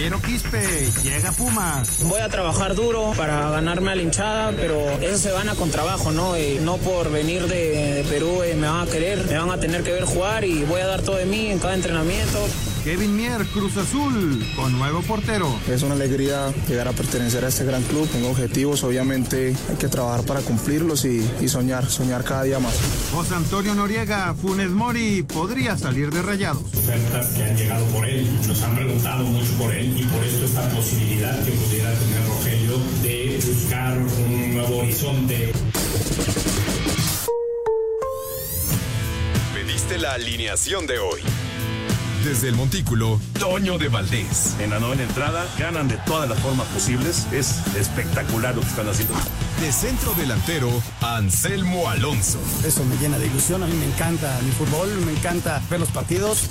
Piero Quispe llega Pumas. Voy a trabajar duro para ganarme a la hinchada, pero eso se gana con trabajo, ¿no? Y no por venir de, Perú eh, me van a querer, me van a tener que ver jugar y voy a dar todo de mí en cada entrenamiento. Kevin Mier, Cruz Azul, con nuevo portero. Es una alegría llegar a pertenecer a este gran club. Tengo objetivos, obviamente hay que trabajar para cumplirlos y, soñar, soñar cada día más. José Antonio Noriega, Funes Mori, podría salir de rayados. Ofertas que han llegado por él, nos han preguntado mucho por él y por esto esta posibilidad que pudiera tener Rogelio de buscar un nuevo horizonte. Pediste la alineación de hoy. Desde el Montículo, Toño de Valdés. En la novena entrada, ganan de todas las formas posibles. Es espectacular lo que están haciendo. De centro delantero, Anselmo Alonso. Eso me llena de ilusión. A mí me encanta mi fútbol, me encanta ver los partidos.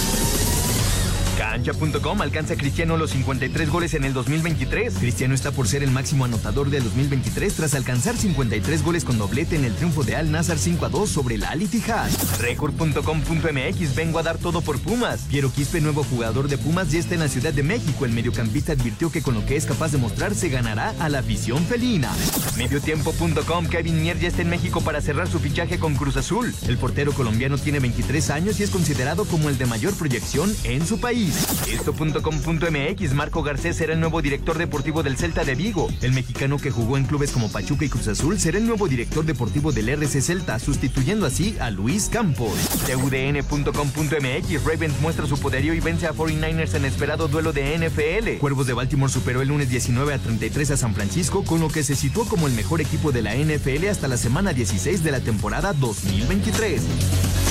Cancha.com alcanza Cristiano los 53 goles en el 2023. Cristiano está por ser el máximo anotador del 2023 tras alcanzar 53 goles con doblete en el triunfo de Al Nazar 5 a 2 sobre la Al Ittihad. Record.com.mx vengo a dar todo por Pumas. Piero Quispe, nuevo jugador de Pumas, ya está en la Ciudad de México. El mediocampista advirtió que con lo que es capaz de mostrar se ganará a la afición felina. Mediotiempo.com Kevin Mier ya está en México para cerrar su fichaje con Cruz Azul. El portero colombiano tiene 23 años y es considerado como el de mayor proyección en su país. Esto.com.mx Marco Garcés será el nuevo director deportivo del Celta de Vigo. El mexicano que jugó en clubes como Pachuca y Cruz Azul será el nuevo director deportivo del RC Celta, sustituyendo así a Luis Campos. TUDN.com.mx Ravens muestra su poderío y vence a 49ers en esperado duelo de NFL. Cuervos de Baltimore superó el lunes 19 a 33 a San Francisco, con lo que se situó como el mejor equipo de la NFL hasta la semana 16 de la temporada 2023.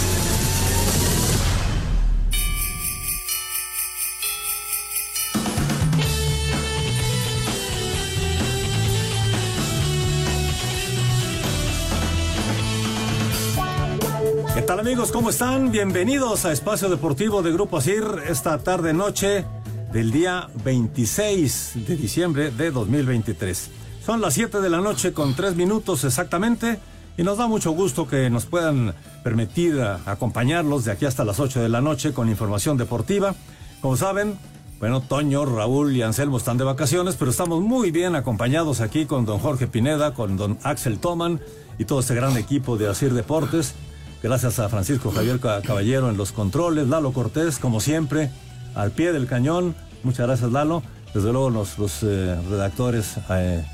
Amigos? ¿Cómo están? Bienvenidos a Espacio Deportivo de Grupo ASIR esta tarde noche del día 26 de diciembre de 2023. Son las 7 de la noche con 3 minutos exactamente y nos da mucho gusto que nos puedan permitir acompañarlos de aquí hasta las 8 de la noche con información deportiva. Como saben, bueno, Toño, Raúl y Anselmo están de vacaciones, pero estamos muy bien acompañados aquí con don Jorge Pineda, con don Axel Toman y todo este gran equipo de Asir Deportes. Gracias a Francisco Javier Caballero en los controles, Lalo Cortés, como siempre, al pie del cañón. Muchas gracias, Lalo. Desde luego los, eh, redactores eh,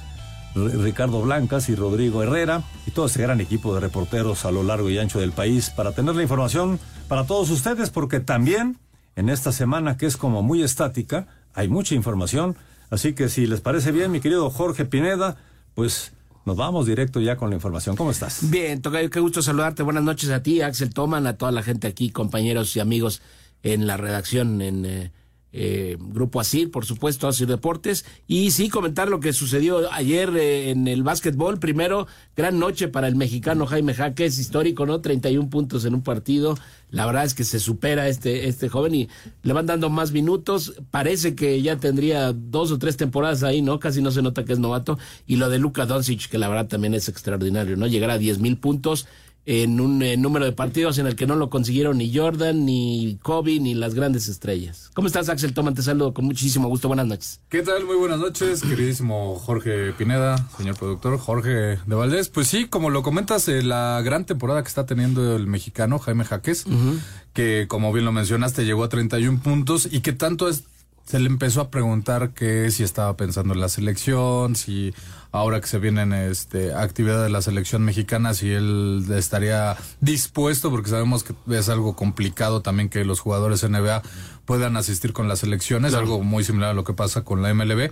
Ricardo Blancas y Rodrigo Herrera y todo ese gran equipo de reporteros a lo largo y ancho del país para tener la información para todos ustedes, porque también en esta semana que es como muy estática, hay mucha información. Así que si les parece bien, mi querido Jorge Pineda, pues nos vamos directo ya con la información. ¿Cómo estás? Bien, Tocayo, qué gusto saludarte. Buenas noches a ti, Axel Toman, a toda la gente aquí, compañeros y amigos en la redacción, en eh, eh, Grupo Asir, por supuesto, Asir Deportes. Y sí, comentar lo que sucedió ayer eh, en el básquetbol. Primero, gran noche para el mexicano Jaime Jaques, histórico, ¿no? 31 puntos en un partido. La verdad es que se supera este, este joven y le van dando más minutos. Parece que ya tendría dos o tres temporadas ahí, ¿no? Casi no se nota que es novato. Y lo de Luka Doncic, que la verdad también es extraordinario, ¿no? Llegar a 10 mil puntos en un eh, número de partidos en el que no lo consiguieron ni Jordan, ni Kobe, ni las grandes estrellas. ¿Cómo estás, Axel Toma? Te saludo con muchísimo gusto. Buenas noches. ¿Qué tal? Muy buenas noches, queridísimo Jorge Pineda, señor productor, Jorge de Valdés. Pues sí, como lo comentas, eh, la gran temporada que está teniendo el mexicano Jaime Jaques, que como bien lo mencionaste, llegó a 31 puntos y que tanto es se le empezó a preguntar que si estaba pensando en la selección, si ahora que se vienen este actividad de la selección mexicana, si él estaría dispuesto, porque sabemos que es algo complicado también que los jugadores NBA puedan asistir con las selecciones, algo muy similar a lo que pasa con la MLB.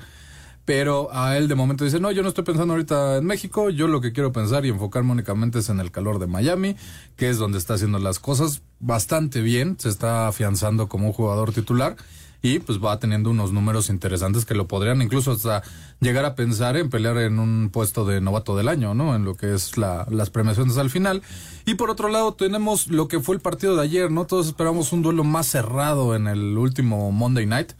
Pero a él de momento dice, no, yo no estoy pensando ahorita en México, yo lo que quiero pensar y enfocarme únicamente es en el calor de Miami, que es donde está haciendo las cosas bastante bien, se está afianzando como un jugador titular y pues va teniendo unos números interesantes que lo podrían incluso hasta llegar a pensar en pelear en un puesto de novato del año, ¿no? En lo que es la, las premiaciones al final. Y por otro lado tenemos lo que fue el partido de ayer, ¿no? Todos esperamos un duelo más cerrado en el último Monday Night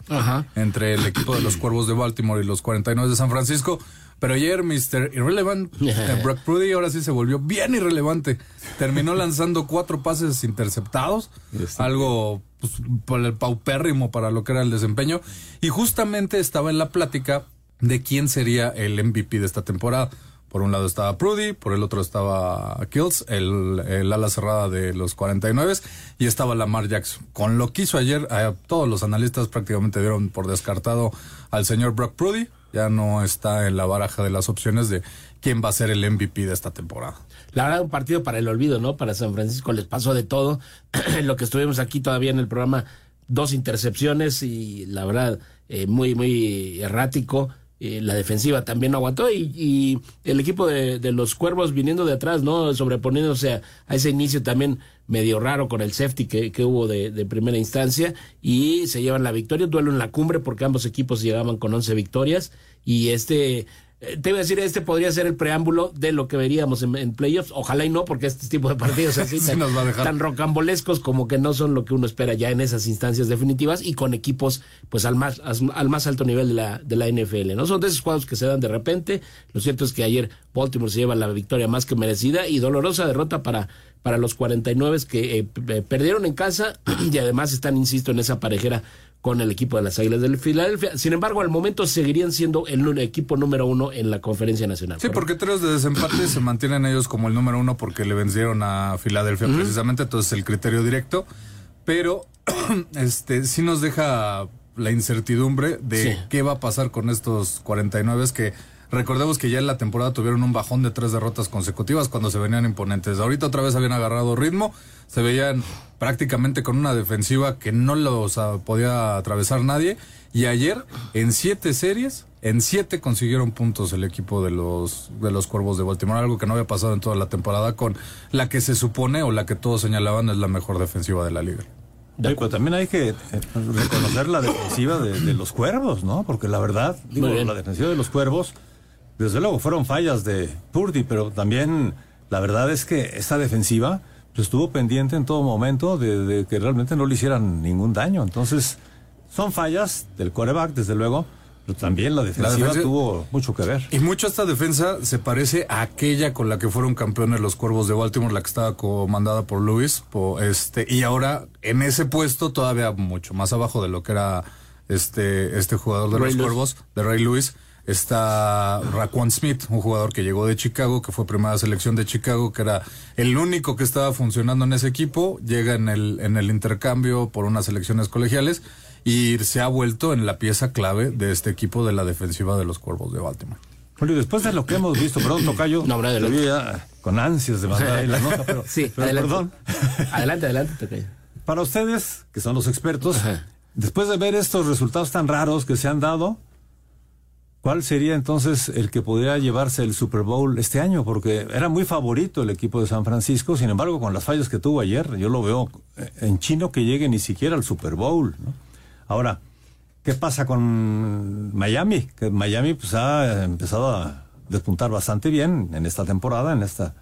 entre el equipo de los Cuervos de Baltimore y los 49 de San Francisco. Pero ayer Mr. Irrelevant, eh, Brock Prudy, ahora sí se volvió bien irrelevante. Terminó lanzando cuatro pases interceptados, algo pues, por el paupérrimo para lo que era el desempeño. Y justamente estaba en la plática de quién sería el MVP de esta temporada. Por un lado estaba Prudy, por el otro estaba Kills, el, ala cerrada de los 49 y estaba Lamar Jackson. Con lo que hizo ayer, a todos los analistas prácticamente dieron por descartado al señor Brock Prudy. Ya no está en la baraja de las opciones de quién va a ser el MVP de esta temporada. La verdad, un partido para el olvido, ¿no? Para San Francisco les pasó de todo. lo que estuvimos aquí todavía en el programa, dos intercepciones y la verdad, eh, muy, muy errático eh, la defensiva también aguantó y, el equipo de, los cuervos viniendo de atrás, ¿no? Sobreponiéndose a, ese inicio también medio raro con el safety que, hubo de, de, primera instancia y se llevan la victoria, duelo en la cumbre porque ambos equipos llegaban con 11 victorias y este eh, te iba a decir, este podría ser el preámbulo de lo que veríamos en, playoffs. Ojalá y no, porque este tipo de partidos así tan, rocambolescos como que no son lo que uno espera ya en esas instancias definitivas y con equipos pues al más, al más alto nivel de la, de la NFL. No son de esos cuadros que se dan de repente. Lo cierto es que ayer Baltimore se lleva la victoria más que merecida y dolorosa derrota para, para los 49 que eh, perdieron en casa y además están, insisto, en esa parejera con el equipo de las Águilas del Filadelfia. Sin embargo, al momento seguirían siendo el equipo número uno en la conferencia nacional. Sí, porque tres de desempate se mantienen ellos como el número uno porque le vencieron a Filadelfia precisamente, entonces el criterio directo. Pero este sí nos deja la incertidumbre de qué va a pasar con estos 49 que Recordemos que ya en la temporada tuvieron un bajón de tres derrotas consecutivas cuando se venían imponentes. Ahorita otra vez habían agarrado ritmo, se veían prácticamente con una defensiva que no los podía atravesar nadie. Y ayer, en siete series, en siete consiguieron puntos el equipo de los, de los Cuervos de Baltimore, algo que no había pasado en toda la temporada con la que se supone o la que todos señalaban es la mejor defensiva de la liga. pero también hay que eh, reconocer la defensiva de, los cuervos, ¿no? Porque la verdad, digo, la defensiva de los cuervos desde luego, fueron fallas de Purdy, pero también la verdad es que esta defensiva pues, estuvo pendiente en todo momento de, que realmente no le hicieran ningún daño. Entonces, son fallas del coreback, desde luego, pero también la defensiva, tuvo mucho que ver. Y mucho esta defensa se parece a aquella con la que fueron campeones los Cuervos de Baltimore, la que estaba comandada por Luis, este, y ahora en ese puesto todavía mucho más abajo de lo que era este, este jugador de los Cuervos, de Ray Lewis Está Raquan Smith, un jugador que llegó de Chicago, que fue primera selección de Chicago, que era el único que estaba funcionando en ese equipo, llega en el, en el intercambio por unas selecciones colegiales y se ha vuelto en la pieza clave de este equipo de la defensiva de los Cuervos de Baltimore. Julio, después de lo que hemos visto, perdón, Tocayo, no, ya con ansias de mandar ahí la nota, pero, sí, adelante. perdón. Adelante, adelante, Tocayo. Para ustedes, que son los expertos, después de ver estos resultados tan raros que se han dado, ¿Cuál sería entonces el que podría llevarse el Super Bowl este año? Porque era muy favorito el equipo de San Francisco, sin embargo, con las fallas que tuvo ayer, yo lo veo eh, en chino que llegue ni siquiera al Super Bowl. Ahora, ¿qué pasa con Miami? Que Miami pues ha empezado a despuntar bastante bien en esta temporada, en esta.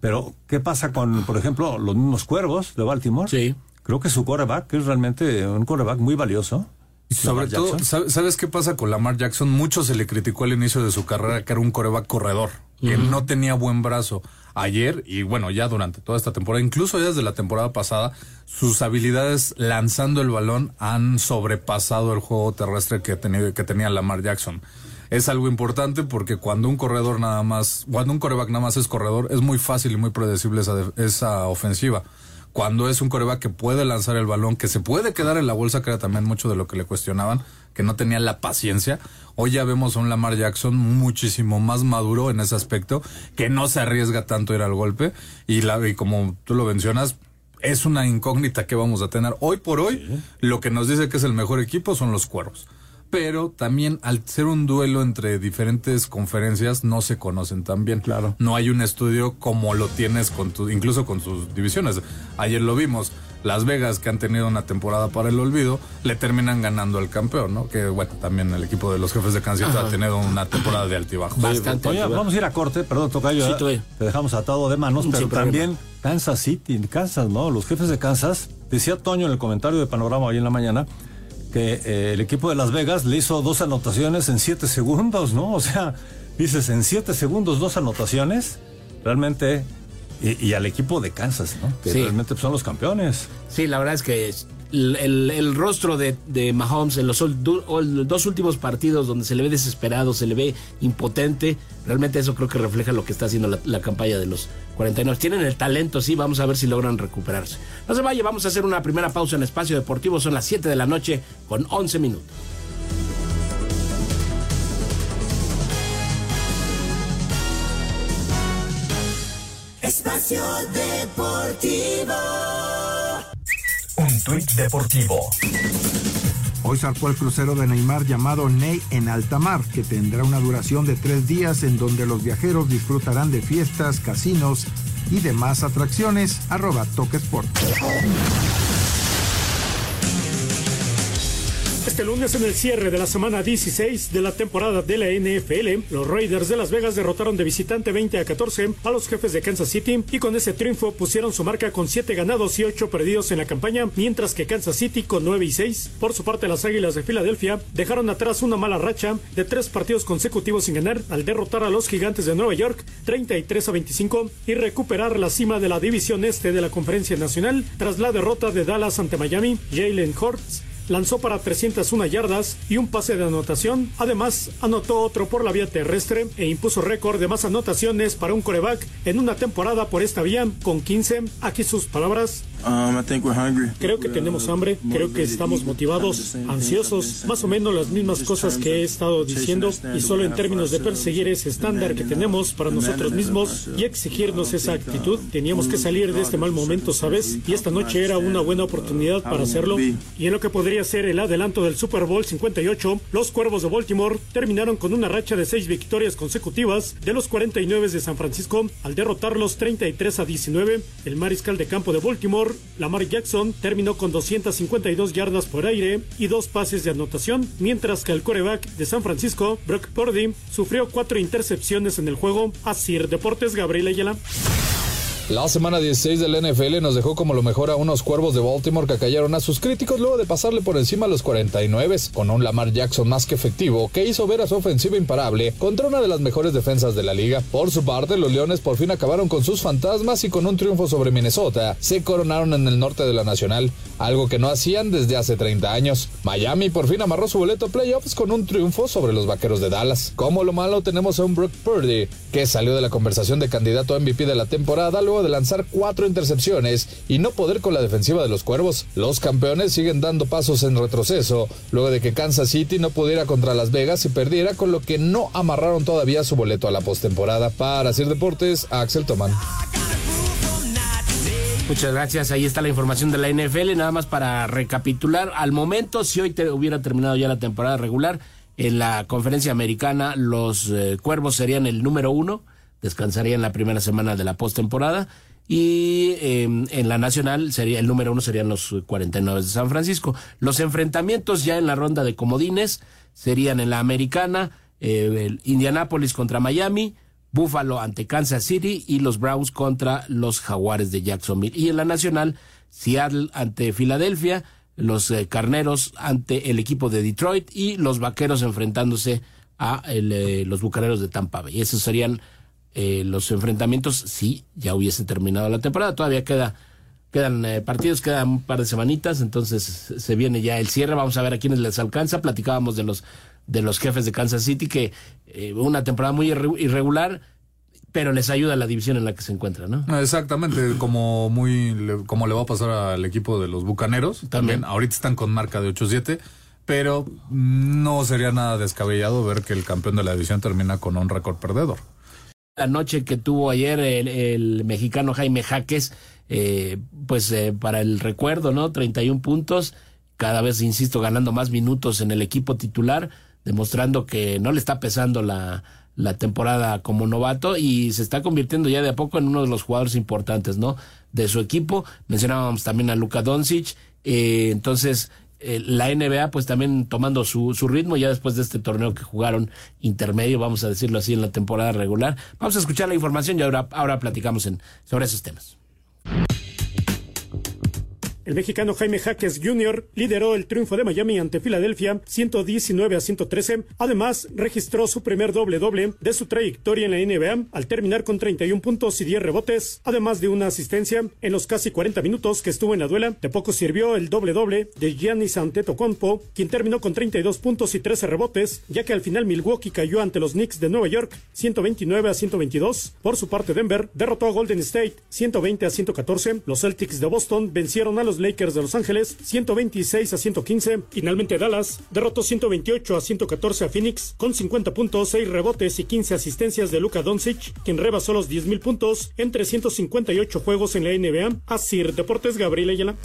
Pero, ¿qué pasa con, por ejemplo, los mismos Cuervos de Baltimore? Sí. Creo que su coreback es realmente un coreback muy valioso. Sobre todo, ¿sabes qué pasa con Lamar Jackson? Mucho se le criticó al inicio de su carrera que era un coreback corredor, que no tenía buen brazo. Ayer, y bueno, ya durante toda esta temporada, incluso ya desde la temporada pasada, sus habilidades lanzando el balón han sobrepasado el juego terrestre que, tenía, que tenía Lamar Jackson. Es algo importante porque cuando un corredor nada más, cuando un coreback nada más es corredor, es muy fácil y muy predecible esa, esa ofensiva cuando es un coreback que puede lanzar el balón, que se puede quedar en la bolsa, que era también mucho de lo que le cuestionaban, que no tenía la paciencia. Hoy ya vemos a un Lamar Jackson muchísimo más maduro en ese aspecto, que no se arriesga tanto a ir al golpe. Y, la, y como tú lo mencionas, es una incógnita que vamos a tener. Hoy por hoy, lo que nos dice que es el mejor equipo son los cuervos. Pero también al ser un duelo entre diferentes conferencias no se conocen tan bien. Claro. No hay un estudio como lo tienes con tu, incluso con sus divisiones. Ayer lo vimos. Las Vegas, que han tenido una temporada para el olvido, le terminan ganando al campeón, ¿no? Que bueno, también el equipo de los jefes de Kansas ha tenido una temporada de altibajo. Bastante. Oye, vamos a ir a corte, perdón, Tocayo. Sí, ¿eh? Te dejamos atado de manos, Sin pero problema. también Kansas City, Kansas, ¿no? Los jefes de Kansas, decía Toño en el comentario de Panorama hoy en la mañana, que eh, el equipo de Las Vegas le hizo dos anotaciones en siete segundos, ¿no? O sea, dices, en siete segundos dos anotaciones, realmente, y, y al equipo de Kansas, ¿no? Que Sí. realmente son los campeones. Sí, la verdad es que el, rostro de, Mahomes en los dos últimos partidos donde se le ve desesperado, se le ve impotente, realmente eso creo que refleja lo que está haciendo la, la campaña de los 49. Tienen el talento, sí, vamos a ver si logran recuperarse. No se vaya, vamos a hacer una primera pausa en Espacio Deportivo, son las 7 de la noche con 11 minutos. Espacio Deportivo. Un tuit deportivo. Hoy zarpó el crucero de Neymar llamado Ney en alta mar, que tendrá una duración de tres días en donde los viajeros disfrutarán de fiestas, casinos y demás atracciones. Arroba Toque Sport. Este lunes en el cierre de la semana 16 de la temporada de la NFL, los Raiders de Las Vegas derrotaron de visitante 20 a 14 a los jefes de Kansas City y con ese triunfo pusieron su marca con 7 ganados y 8 perdidos en la campaña, mientras que Kansas City con 9 y 6. Por su parte, las Águilas de Filadelfia dejaron atrás una mala racha de tres partidos consecutivos sin ganar al derrotar a los Gigantes de Nueva York 33 a 25 y recuperar la cima de la división este de la Conferencia Nacional tras la derrota de Dallas ante Miami. Jalen Hurts lanzó para 301 yardas y un pase de anotación. Además, anotó otro por la vía terrestre e impuso récord de más anotaciones para un coreback en una temporada por esta vía con 15. Aquí sus palabras. Um. Creo que tenemos hambre, creo que estamos motivados, ansiosos, más o menos las mismas cosas que he estado diciendo y solo en términos de perseguir ese estándar que tenemos para nosotros mismos y exigirnos esa actitud. Teníamos que salir de este mal momento, ¿sabes? Y esta noche era una buena oportunidad para hacerlo. Y en lo que podría ser el adelanto del Super Bowl 58, los Cuervos de Baltimore terminaron con una racha de seis victorias consecutivas de los 49 de San Francisco al derrotarlos 33 a 19. El mariscal de campo de Baltimore, Lamar Jackson, terminó con 252 yardas por aire y dos pases de anotación, mientras que el coreback de San Francisco, Brock Purdy, sufrió cuatro intercepciones en el juego. Asir Deportes, Gabriel Ayala. La semana 16 del NFL nos dejó como lo mejor a unos cuervos de Baltimore que callaron a sus críticos luego de pasarle por encima a los 49 con un Lamar Jackson más que efectivo que hizo ver a su ofensiva imparable contra una de las mejores defensas de la liga. Por su parte, los Leones por fin acabaron con sus fantasmas y con un triunfo sobre Minnesota se coronaron en el norte de la Nacional, algo que no hacían desde hace 30 años. Miami por fin amarró su boleto playoffs con un triunfo sobre los Vaqueros de Dallas. Como lo malo tenemos a un Brock Purdy que salió de la conversación de candidato a MVP de la temporada luego de lanzar cuatro intercepciones y no poder con la defensiva de los cuervos. Los campeones siguen dando pasos en retroceso, luego de que Kansas City no pudiera contra Las Vegas y perdiera, con lo que no amarraron todavía su boleto a la postemporada. Para Sir Deportes, Axel Toman. Muchas gracias. Ahí está la información de la NFL. Nada más para recapitular. Al momento, si hoy hubiera terminado ya la temporada regular, en la conferencia americana los eh, Cuervos serían el número uno, descansarían la primera semana de la postemporada. Y eh, en la nacional sería el número uno serían los 49 de San Francisco. Los enfrentamientos ya en la ronda de comodines serían en la americana, eh, el Indianapolis contra Miami, Buffalo ante Kansas City y los Browns contra los Jaguares de Jacksonville. Y en la nacional, Seattle ante Filadelfia, los eh, Carneros ante el equipo de Detroit y los Vaqueros enfrentándose a eh, los Bucaneros de Tampa Bay. Esos serían eh, los enfrentamientos si ya hubiese terminado la temporada. Todavía queda quedan eh, partidos, quedan un par de semanitas, entonces se viene ya el cierre. Vamos a ver a quiénes les alcanza. Platicábamos de los de los jefes de Kansas City que eh, una temporada muy irre- irregular pero les ayuda la división en la que se encuentra, ¿no? Exactamente, como muy le- como le va a pasar al equipo de los Bucaneros. También, ahorita están con marca de 8-7, pero no sería nada descabellado ver que el campeón de la división termina con un récord perdedor. La noche que tuvo ayer el, mexicano Jaime Jaques, eh, pues eh, para el recuerdo, ¿no? 31 puntos cada vez, insisto, ganando más minutos en el equipo titular, demostrando que no le está pesando la, la temporada como novato y se está convirtiendo ya de a poco en uno de los jugadores importantes, ¿no? De su equipo. Mencionábamos también a Luka Doncic. Eh, entonces, eh, la NBA pues también tomando su, su ritmo ya después de este torneo que jugaron intermedio, vamos a decirlo así, en la temporada regular. Vamos a escuchar la información y ahora, ahora platicamos sobre esos temas. El mexicano Jaime Jaques Jr. lideró el triunfo de Miami ante Filadelfia 119 a 113. Además, registró su primer doble doble de su trayectoria en la NBA al terminar con 31 puntos y 10 rebotes, además de una asistencia en los casi 40 minutos que estuvo en la duela. De poco sirvió el doble doble de Giannis Antetokounmpo, quien terminó con 32 puntos y 13 rebotes, ya que al final Milwaukee cayó ante los Knicks de Nueva York 129 a 122. Por su parte, Denver derrotó a Golden State 120 a 114. Los Celtics de Boston vencieron a los Lakers de Los Ángeles 126 a 115. Finalmente Dallas derrotó 128 a 114 a Phoenix con 50 puntos, 6 rebotes y 15 asistencias de Luka Doncic, quien rebasó los 10.000 puntos en 358 juegos en la NBA. Asir Deportes Gabriel Ayala.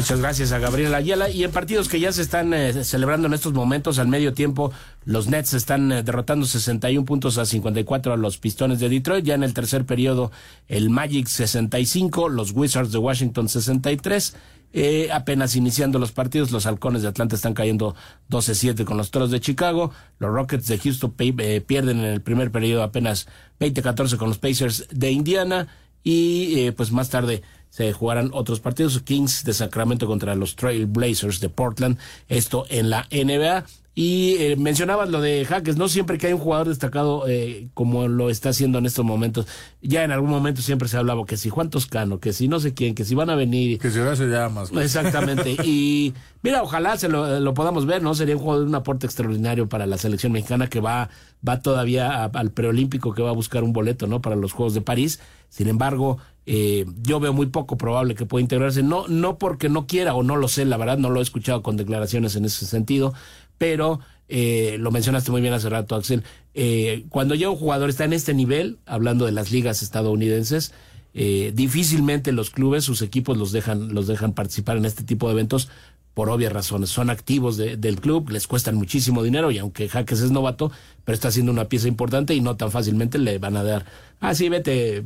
Muchas gracias a Gabriel Ayala. Y en partidos que ya se están eh, celebrando en estos momentos, al medio tiempo, los Nets están eh, derrotando 61 puntos a 54 a los Pistones de Detroit. Ya en el tercer periodo, el Magic 65, los Wizards de Washington 63. Eh, apenas iniciando los partidos, los halcones de Atlanta están cayendo 12-7 con los toros de Chicago. Los Rockets de Houston eh, pierden en el primer periodo apenas 20-14 con los Pacers de Indiana. Y eh, pues más tarde se jugarán otros partidos. Kings de Sacramento contra los Trail Blazers de Portland. Esto en la NBA. Y eh, mencionabas lo de Jaques, no siempre que hay un jugador destacado eh, como lo está haciendo en estos momentos, ya en algún momento siempre se hablaba que si Juan Toscano, que si no sé quién, que si van a venir. Que si ahora se llama. Exactamente. y mira, ojalá se lo, lo, podamos ver, ¿no? Sería un jugador de un aporte extraordinario para la selección mexicana que va, va todavía a, al preolímpico, que va a buscar un boleto, ¿no? Para los Juegos de París. Sin embargo, eh, yo veo muy poco probable que pueda integrarse, no, no porque no quiera o no lo sé, la verdad no lo he escuchado con declaraciones en ese sentido, pero eh, lo mencionaste muy bien hace rato, Axel, eh, cuando ya un jugador está en este nivel, hablando de las ligas estadounidenses, eh, difícilmente los clubes, sus equipos los dejan, los dejan participar en este tipo de eventos por obvias razones. Son activos de, del club, les cuestan muchísimo dinero y aunque Jaques es novato, pero está haciendo una pieza importante y no tan fácilmente le van a dar, ah, sí, vete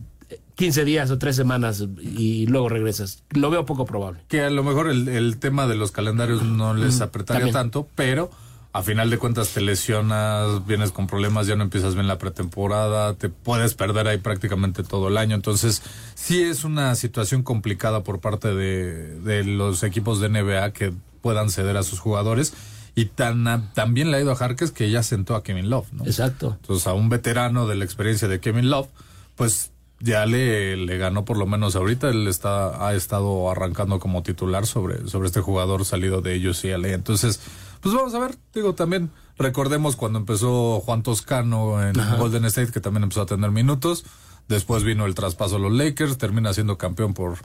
15 días o tres semanas y luego regresas. Lo veo poco probable. Que a lo mejor el, el tema de los calendarios no les apretaría También. tanto, pero a final de cuentas te lesionas, vienes con problemas, ya no empiezas bien la pretemporada, te puedes perder ahí prácticamente todo el año. Entonces, sí es una situación complicada por parte de, de los equipos de NBA que puedan ceder a sus jugadores. Y tan, también le ha ido a Jarques que ya sentó a Kevin Love, ¿no? Exacto. Entonces, a un veterano de la experiencia de Kevin Love, pues ya le, le ganó por lo menos ahorita. Él está, ha estado arrancando como titular sobre, sobre este jugador salido de UCLA. Entonces, pues vamos a ver, digo, también recordemos cuando empezó Juan Toscano en Ajá. Golden State, que también empezó a tener minutos. Después vino el traspaso a los Lakers, termina siendo campeón por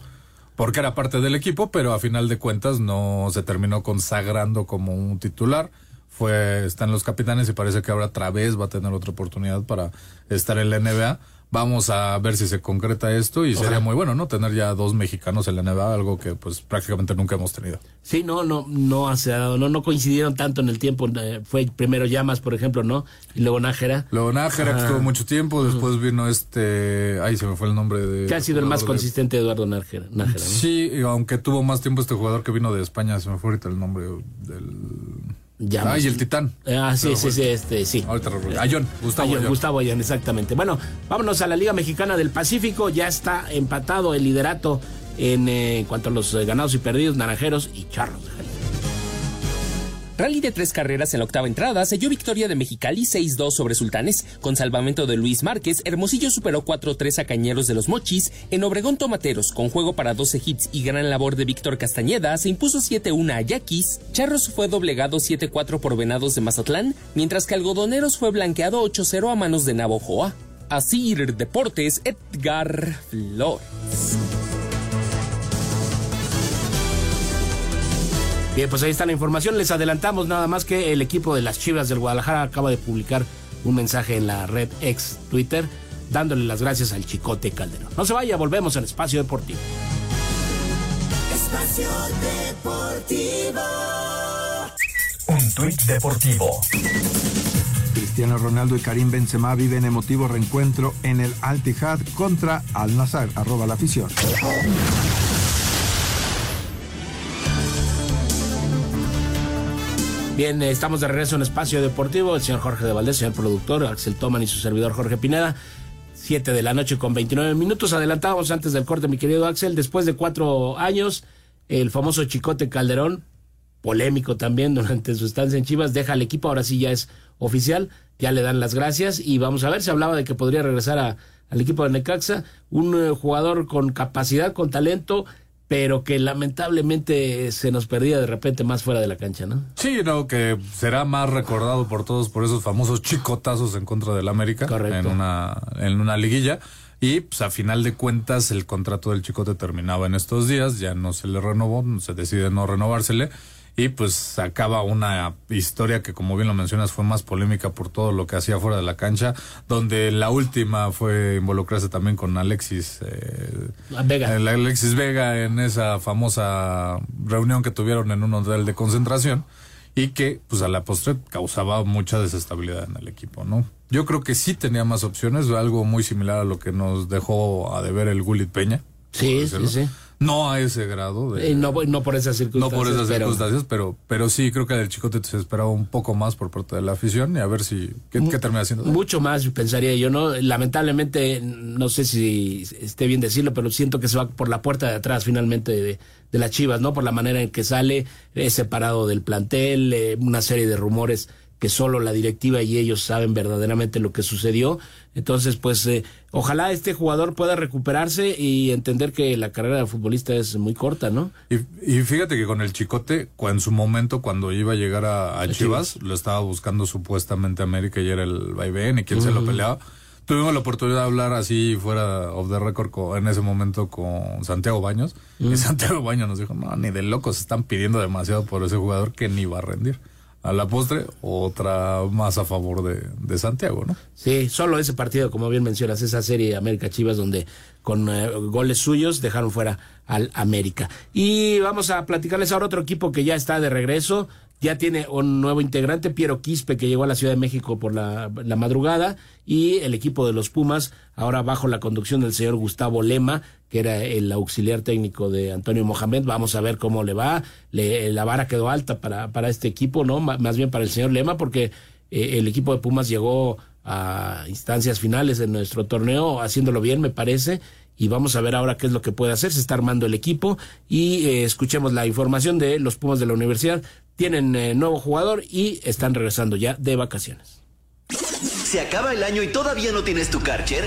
porque era parte del equipo, pero a final de cuentas no se terminó consagrando como un titular. Fue, está en los capitanes y parece que ahora otra vez va a tener otra oportunidad para estar en la NBA Vamos a ver si se concreta esto y Ojalá. sería muy bueno, ¿no? Tener ya dos mexicanos en la NBA, algo que pues prácticamente nunca hemos tenido. Sí, no, no, no se ha dado, no, no coincidieron tanto en el tiempo. Eh, fue primero Llamas, por ejemplo, ¿no? Y luego Nájera. Luego Nájera, que estuvo mucho tiempo, después vino este, ay, se me fue el nombre de... Que ha sido el más consistente de... Eduardo Nájera, Nájera ¿no? Sí, aunque tuvo más tiempo este jugador que vino de España, se me fue ahorita el nombre del... Llamas. Ah, y el Titán. Ah, sí, sí, sí, este, sí. Ahorita Ayón, Gustavo Ayón. Gustavo Ayón, exactamente. Bueno, vámonos a la Liga Mexicana del Pacífico. Ya está empatado el liderato en, eh, cuanto a los eh, ganados y perdidos, naranjeros y charros. Rally de tres carreras en la octava entrada selló victoria de Mexicali 6-2 sobre Sultanes. Con salvamento de Luis Márquez, Hermosillo superó 4-3 a Cañeros de los Mochis. En Obregón Tomateros, con juego para 12 hits y gran labor de Víctor Castañeda, se impuso 7-1 a Yaquis. Charros fue doblegado 7-4 por Venados de Mazatlán, mientras que Algodoneros fue blanqueado 8-0 a manos de Navojoa. Asir Deportes, Edgar Flores. Bien, pues ahí está la información. Les adelantamos nada más que el equipo de las Chivas del Guadalajara acaba de publicar un mensaje en la red ex Twitter dándole las gracias al Chicote Calderón. No se vaya, volvemos al Espacio Deportivo. Espacio Deportivo. Un tuit deportivo. Cristiano Ronaldo y Karim Benzema viven emotivo reencuentro en el Al Tihad contra Al Nassr. Arroba la afición. Bien, eh, estamos de regreso en Espacio Deportivo. El señor Jorge de Valdés, señor productor, Axel Toman y su servidor Jorge Pineda. Siete de la noche con 29 minutos. Adelantábamos antes del corte, mi querido Axel. Después de cuatro años, el famoso Chicote Calderón, polémico también durante su estancia en Chivas, deja al equipo. Ahora sí ya es oficial. Ya le dan las gracias. Y vamos a ver, se hablaba de que podría regresar a, al equipo de Necaxa. Un eh, jugador con capacidad, con talento pero que lamentablemente se nos perdía de repente más fuera de la cancha, ¿no? Sí, no, que será más recordado por todos por esos famosos chicotazos en contra del América en una en una liguilla. Y pues a final de cuentas el contrato del Chicote terminaba en estos días, ya no se le renovó, se decide no renovársele y pues acaba una historia que como bien lo mencionas fue más polémica por todo lo que hacía fuera de la cancha, donde la última fue involucrarse también con Alexis eh, Vega. el Alexis Vega en esa famosa reunión que tuvieron en un hotel de concentración y que pues a la postre causaba mucha desestabilidad en el equipo, ¿no? Yo creo que sí tenía más opciones, algo muy similar a lo que nos dejó a deber el Gulit Peña. Sí, sí, sí. No a ese grado. De, Eh, no, no por esas circunstancias. no por esas pero- circunstancias, pero, pero sí creo que del Chicote se esperaba un poco más por parte de la afición y a ver si qué, qué termina haciendo. Mucho más, pensaría yo, ¿no? Lamentablemente, no sé si esté bien decirlo, pero siento que se va por la puerta de atrás finalmente de, de las Chivas, ¿no? Por la manera en que sale, es separado del plantel, eh, una serie de rumores que solo la directiva y ellos saben verdaderamente lo que sucedió. Entonces, pues, eh, ojalá este jugador pueda recuperarse y entender que la carrera de futbolista es muy corta, ¿no? Y, y fíjate que con el Chicote, en su momento, cuando iba a llegar a, a Chivas, lo estaba buscando supuestamente América y era el vaivén y quién se lo peleaba. Tuvimos la oportunidad de hablar así fuera of the record co- en ese momento con Santiago Baños. Mm. Y Santiago Baños nos dijo, no, ni de locos, están pidiendo demasiado por ese jugador que ni va a rendir. A la postre, otra más a favor de, de Santiago, ¿no? Sí, solo ese partido, como bien mencionas, esa serie América Chivas, donde con eh, goles suyos dejaron fuera al América. Y vamos a platicarles ahora otro equipo que ya está de regreso. Ya tiene un nuevo integrante, Piero Quispe, que llegó a la Ciudad de México por la, madrugada. Y el equipo de los Pumas, ahora bajo la conducción del señor Gustavo Lema, que era el auxiliar técnico de Antonio Mohamed. Vamos a ver cómo le va. Le- la vara quedó alta para, para este equipo, ¿no? Más bien para el señor Lema, porque eh, el equipo de Pumas llegó a instancias finales de nuestro torneo, haciéndolo bien, me parece. Y vamos a ver ahora qué es lo que puede hacer. Se está armando el equipo. Y eh, escuchemos la información de los Pumas de la universidad. Tienen eh, nuevo jugador y están regresando ya de vacaciones. ¿Se acaba el año y todavía no tienes tu Karcher?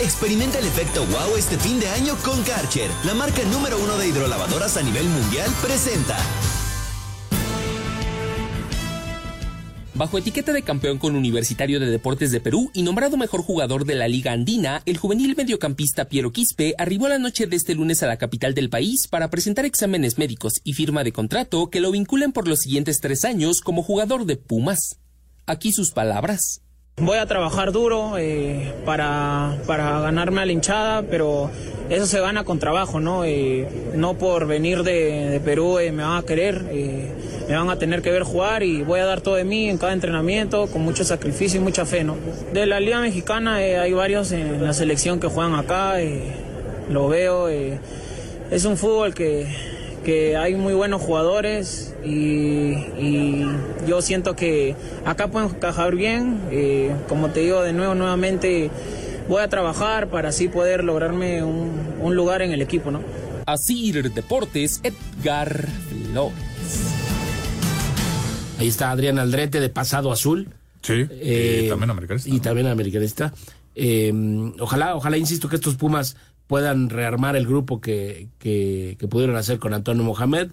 Experimenta el efecto wow este fin de año con Karcher. La marca número uno de hidrolavadoras a nivel mundial presenta. Bajo etiqueta de campeón con Universitario de Deportes de Perú y nombrado mejor jugador de la Liga Andina, el juvenil mediocampista Piero Quispe arribó la noche de este lunes a la capital del país para presentar exámenes médicos y firma de contrato que lo vinculen por los siguientes tres años como jugador de Pumas. Aquí sus palabras. Voy a trabajar duro eh, para, para ganarme a la hinchada, pero eso se gana con trabajo, ¿no? Eh, no por venir de, Perú eh, me van a querer, eh, me van a tener que ver jugar y voy a dar todo de mí en cada entrenamiento con mucho sacrificio y mucha fe, ¿no? De la Liga Mexicana hay varios en la selección que juegan acá, lo veo, es un fútbol que, que hay muy buenos jugadores y, y yo siento que acá pueden encajar bien. eh, como te digo de nuevo, nuevamente voy a trabajar para así poder lograrme un, un lugar en el equipo, ¿no? Asir Deportes, Edgar Flores. Ahí está Adrián Aldrete de Pasado Azul. Sí, Eh, y también americanista. Y también americanista. Eh, ojalá, ojalá, insisto, que estos Pumas puedan rearmar el grupo que, que, que pudieron hacer con Antonio Mohamed.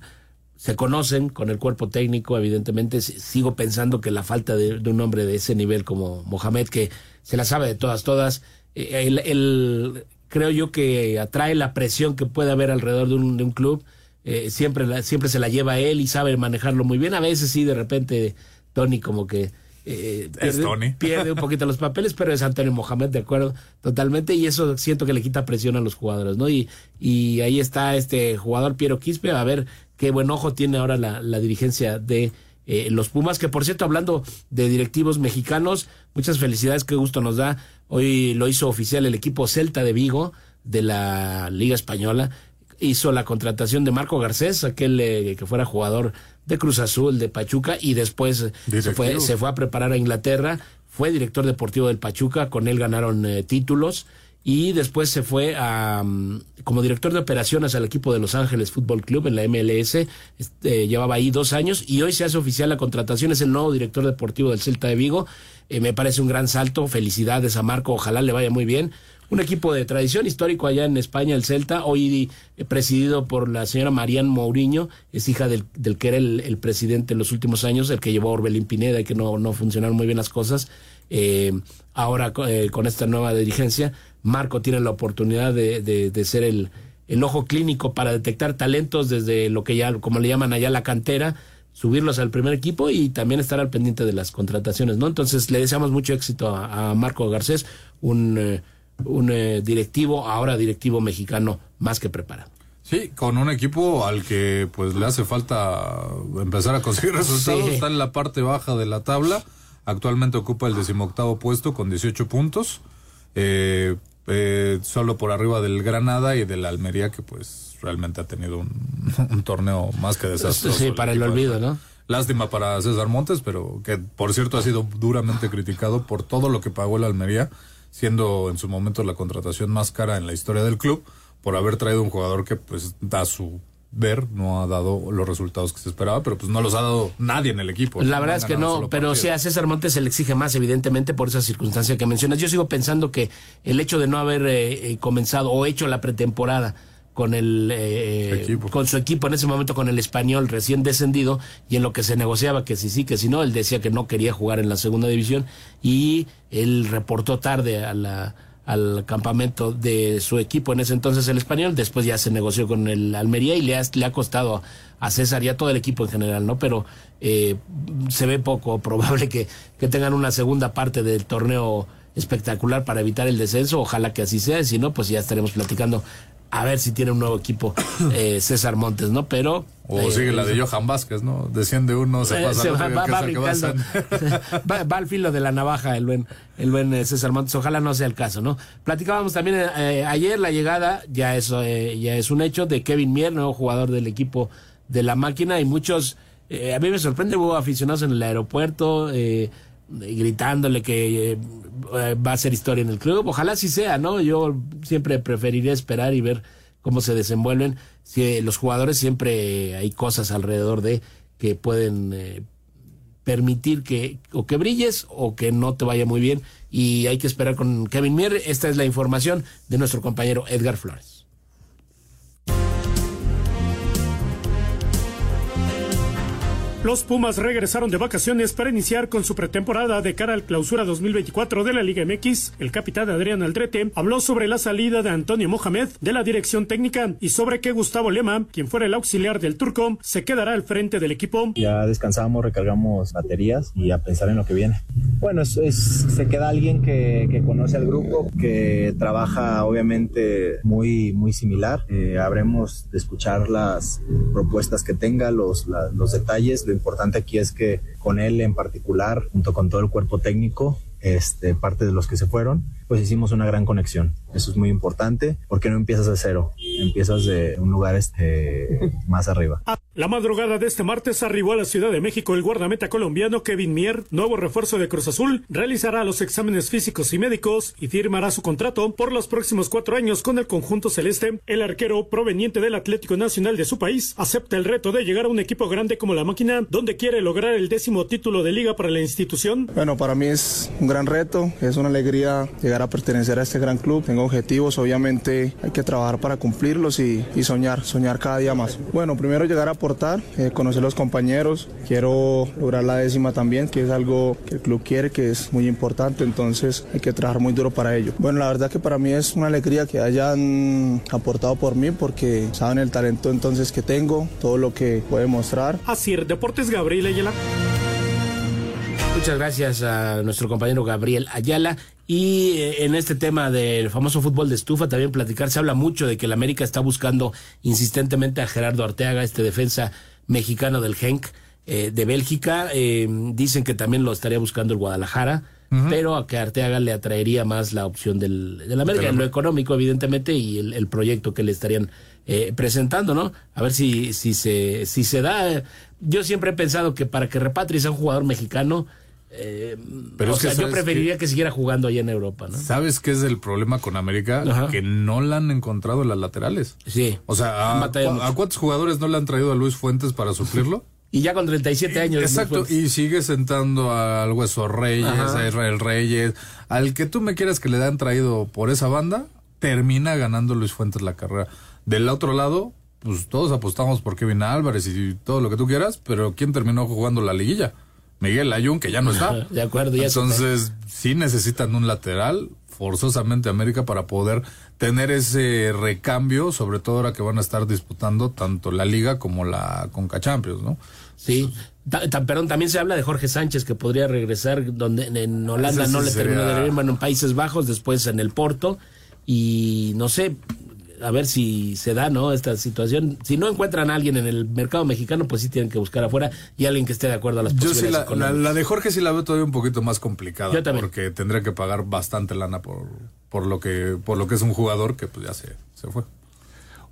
Se conocen con el cuerpo técnico, evidentemente. Sigo pensando que la falta de, un hombre de ese nivel como Mohamed, que se la sabe de todas, todas, eh, creo yo que atrae la presión que puede haber alrededor de un, de un club. Eh, siempre, la- siempre se la lleva él y sabe manejarlo muy bien. A veces sí, de repente, Tony como que eh, pierde un poquito los papeles, pero es Antonio Mohamed, de acuerdo, totalmente, y eso siento que le quita presión a los jugadores, ¿no? Y, y ahí está este jugador Piero Quispe, a ver qué buen ojo tiene ahora la, la dirigencia de eh, los Pumas, que por cierto, hablando de directivos mexicanos, muchas felicidades, qué gusto nos da. Hoy lo hizo oficial el equipo Celta de Vigo de la Liga Española. Hizo la contratación de Marco Garcés, aquel eh, que fuera jugador de Cruz Azul, de Pachuca, y después se fue, se fue a preparar a Inglaterra. Fue director deportivo del Pachuca, con él ganaron eh, títulos. Y después se fue a, mm, como director de operaciones al equipo de Los Ángeles Fútbol Club en la MLS. Este, llevaba ahí dos años y hoy se hace oficial la contratación. Es el nuevo director deportivo del Celta de Vigo. Eh, me parece un gran salto. Felicidades a Marco. Ojalá le vaya muy bien. Un equipo de tradición histórico allá en España, el Celta, hoy eh, presidido por la señora Marian Mourinho, es hija del, del que era el, presidente en los últimos años, el que llevó a Orbelín Pineda y que no, no funcionaron muy bien las cosas. Eh, ahora eh, con esta nueva dirigencia, Marco tiene la oportunidad de, de- de ser el, el ojo clínico para detectar talentos desde lo que ya, como le llaman allá, la cantera, subirlos al primer equipo y también estar al pendiente de las contrataciones, ¿no? Entonces le deseamos mucho éxito a, Marco Garcés, un, un eh, directivo, ahora directivo mexicano más que preparado. Sí, con un equipo al que pues le hace falta empezar a conseguir resultados. Sí. Está en la parte baja de la tabla. Actualmente ocupa el decimoctavo puesto con 18 puntos. Eh, eh, solo por arriba del Granada y del Almería que pues realmente ha tenido un, un torneo más que desastroso. Sí, para el olvido, ¿no? Lástima para César Montes, pero que por cierto ha sido duramente criticado por todo lo que pagó el Almería, siendo en su momento la contratación más cara en la historia del club, por haber traído un jugador que pues a su ver no ha dado los resultados que se esperaba, pero pues no los ha dado nadie en el equipo. La verdad es que no, pero sí a César Montes se le exige más, evidentemente, por esa circunstancia que mencionas. Yo sigo pensando que el hecho de no haber eh, eh, comenzado o hecho la pretemporada con el eh, con su equipo en ese momento con el español recién descendido y en lo que se negociaba que si sí que si no él decía que no quería jugar en la segunda división y él reportó tarde a la al campamento de su equipo en ese entonces el español. Después ya se negoció con el Almería y le ha, le ha costado a César y a todo el equipo en general no pero eh, se ve poco probable que, que tengan una segunda parte del torneo espectacular para evitar el descenso. Ojalá que así sea si no pues ya estaremos platicando a ver si tiene un nuevo equipo eh, César Montes, ¿no? Pero... O eh, sigue la de Johan Vázquez, ¿no? Desciende uno, se eh, pasa se va, va- ¿qué va va brincando. va, va al filo de la navaja el buen, el buen eh, César Montes. Ojalá no sea el caso, ¿no? Platicábamos también eh, ayer la llegada, ya es, eh, ya es un hecho, de Kevin Mier, nuevo jugador del equipo de la máquina y muchos... eh, a mí me sorprende, hubo aficionados en el aeropuerto eh, gritándole que eh, eh, va a ser historia en el club. Ojalá sí sea, ¿no? Yo siempre preferiría esperar y ver cómo se desenvuelven. Si, eh, los jugadores siempre eh, hay cosas alrededor de que pueden eh, permitir que o que brilles o que no te vaya muy bien y hay que esperar con Kevin Mier. Esta es la información de nuestro compañero Edgar Flores. Los Pumas regresaron de vacaciones para iniciar con su pretemporada de cara al clausura 2024 de la Liga MX. El capitán Adrián Aldrete habló sobre la salida de Antonio Mohamed de la dirección técnica y sobre que Gustavo Lema, quien fuera el auxiliar del turco, se quedará al frente del equipo. Ya descansamos, recargamos baterías y a pensar en lo que viene. Bueno, es, es- se queda alguien que, que conoce al grupo, que trabaja obviamente muy, muy similar. Eh, habremos de escuchar las propuestas que tenga, los, la- los detalles. Lo importante aquí es que con él en particular, junto con todo el cuerpo técnico, este, parte de los que se fueron, pues hicimos una gran conexión. Eso es muy importante porque no empiezas de cero, empiezas de un lugar este, más arriba. La madrugada de este martes arribó a la Ciudad de México el guardameta colombiano Kevin Mier, nuevo refuerzo de Cruz Azul, realizará los exámenes físicos y médicos y firmará su contrato por los próximos cuatro años con el conjunto celeste. El arquero proveniente del Atlético Nacional de su país acepta el reto de llegar a un equipo grande como la máquina, donde quiere lograr el décimo título de liga para la institución. Bueno, para mí es un gran reto, es una alegría llegar pertenecer a este gran club. Tengo objetivos, obviamente hay que trabajar para cumplirlos y, soñar, soñar cada día más. Bueno, primero llegar a aportar, eh, conocer los compañeros, quiero lograr la décima también, que es algo que el club quiere, que es muy importante, entonces hay que trabajar muy duro para ello. Bueno, la verdad que para mí es una alegría que hayan aportado por mí porque saben el talento entonces que tengo, todo lo que puedo mostrar. Así, Deportes Gabriel Ayala. Muchas gracias a nuestro compañero Gabriel Ayala. Y eh, en este tema del famoso fútbol de estufa, también platicar, se habla mucho de que el América está buscando insistentemente a Gerardo Arteaga, este defensa mexicano del Genk eh, de Bélgica. Eh, dicen que también lo estaría buscando el Guadalajara, pero a que Arteaga le atraería más la opción del, del América, en lo económico, evidentemente, y el, el proyecto que le estarían eh, presentando, ¿no? A ver si, si, se, si se da. Yo siempre he pensado que para que repatries a un jugador mexicano, eh, Pero o es que sea, yo ¿sabes preferiría que siguiera jugando allá en Europa, ¿no? ¿Sabes qué es el problema con América? Ajá. Que no la han encontrado en las laterales. Sí. O sea, ¿a, a cuántos jugadores no le han traído a Luis Fuentes para suplirlo? Y ya con 37 años. Exacto, y sigue sentando al Hueso Reyes, Ajá. a Israel Reyes, al que tú me quieras que le han traído por esa banda, termina ganando Luis Fuentes la carrera. Del otro lado, pues todos apostamos por Kevin Álvarez y todo lo que tú quieras, pero ¿quién terminó jugando la liguilla? Miguel Ayun, que ya no está. De acuerdo, ya. Entonces, sí necesitan un lateral, forzosamente América, para poder tener ese recambio, sobre todo ahora que van a estar disputando tanto la Liga como la Conca Champions, ¿no? Sí. Ta- ta- perdón, también se habla de Jorge Sánchez que podría regresar donde en Holanda sí no le sería- terminó de ir, bueno, en Países Bajos, después en el Porto y no sé, a ver si se da, ¿no? Esta situación. Si no encuentran a alguien en el mercado mexicano, pues sí tienen que buscar afuera y alguien que esté de acuerdo a las Yo sí, la, la- la de Jorge sí la veo todavía un poquito más complicada. Yo también. Porque tendría que pagar bastante lana por, por lo que por lo que es un jugador que pues ya se, se fue.